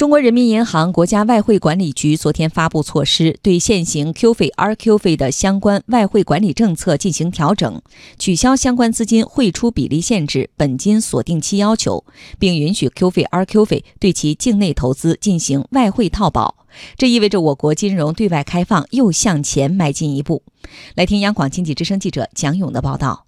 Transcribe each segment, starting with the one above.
中国人民银行、国家外汇管理局昨天发布措施，对现行 Q 费、RQ 费的相关外汇管理政策进行调整，取消相关资金汇出比例限制、本金锁定期要求，并允许 Q 费、RQ 费对其境内投资进行外汇套保。这意味着我国金融对外开放又向前迈进一步。来听央广经济之声记者蒋勇的报道。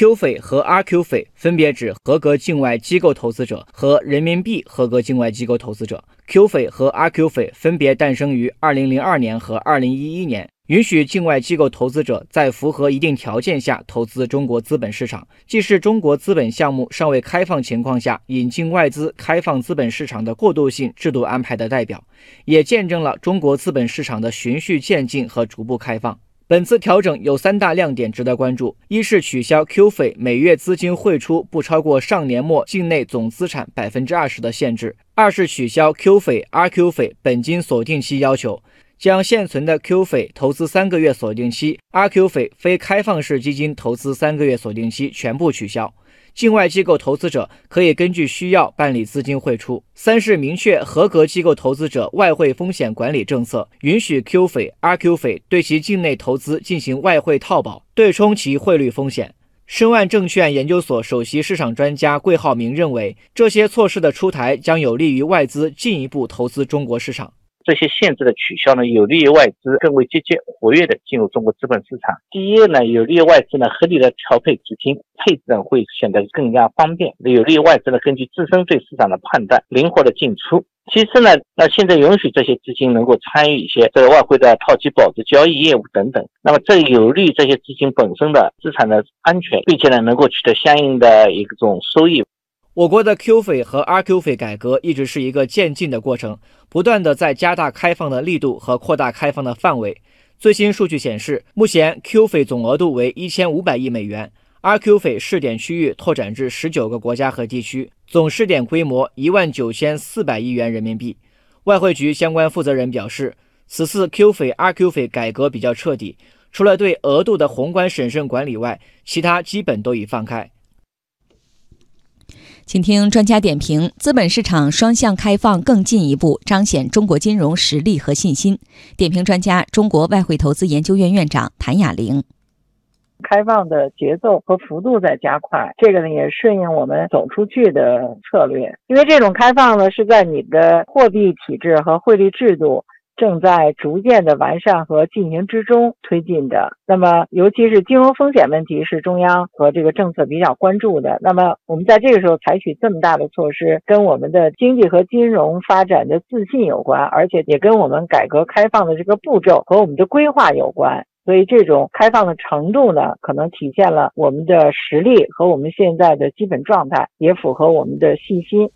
Q 费和 RQ 费分别指合格境外机构投资者和人民币合格境外机构投资者。Q 费和 RQ 费分别诞生于2002年和2011年，允许境外机构投资者在符合一定条件下投资中国资本市场，既是中国资本项目尚未开放情况下引进外资开放资本市场的过渡性制度安排的代表，也见证了中国资本市场的循序渐进和逐步开放。本次调整有三大亮点值得关注：一是取消 Q 费每月资金汇出不超过上年末境内总资产百分之二十的限制；二是取消 Q 费、RQ 费本金锁定期要求，将现存的 Q 费投资三个月锁定期、RQ 费非开放式基金投资三个月锁定期全部取消。境外机构投资者可以根据需要办理资金汇出。三是明确合格机构投资者外汇风险管理政策，允许 Q 费、RQ 费对其境内投资进行外汇套保，对冲其汇率风险。申万证券研究所首席市场专家桂浩明认为，这些措施的出台将有利于外资进一步投资中国市场。这些限制的取消呢，有利于外资更为积极活跃的进入中国资本市场。第一呢，有利于外资呢合理的调配资金，配置呢会显得更加方便，有利于外资呢根据自身对市场的判断，灵活的进出。其次呢，那现在允许这些资金能够参与一些这个外汇的套期保值交易业务等等，那么这有利于这些资金本身的资产的安全，并且呢能够取得相应的一种收益。我国的 Q 费和 RQ 费改革一直是一个渐进的过程，不断的在加大开放的力度和扩大开放的范围。最新数据显示，目前 Q 费总额度为一千五百亿美元，RQ 费试点区域拓展至十九个国家和地区，总试点规模一万九千四百亿元人民币。外汇局相关负责人表示，此次 Q 费、RQ 费改革比较彻底，除了对额度的宏观审慎管理外，其他基本都已放开。请听专家点评：资本市场双向开放更进一步，彰显中国金融实力和信心。点评专家：中国外汇投资研究院院长谭雅玲。开放的节奏和幅度在加快，这个呢也顺应我们走出去的策略。因为这种开放呢是在你的货币体制和汇率制度。正在逐渐的完善和进行之中推进的。那么，尤其是金融风险问题是中央和这个政策比较关注的。那么，我们在这个时候采取这么大的措施，跟我们的经济和金融发展的自信有关，而且也跟我们改革开放的这个步骤和我们的规划有关。所以，这种开放的程度呢，可能体现了我们的实力和我们现在的基本状态，也符合我们的信心。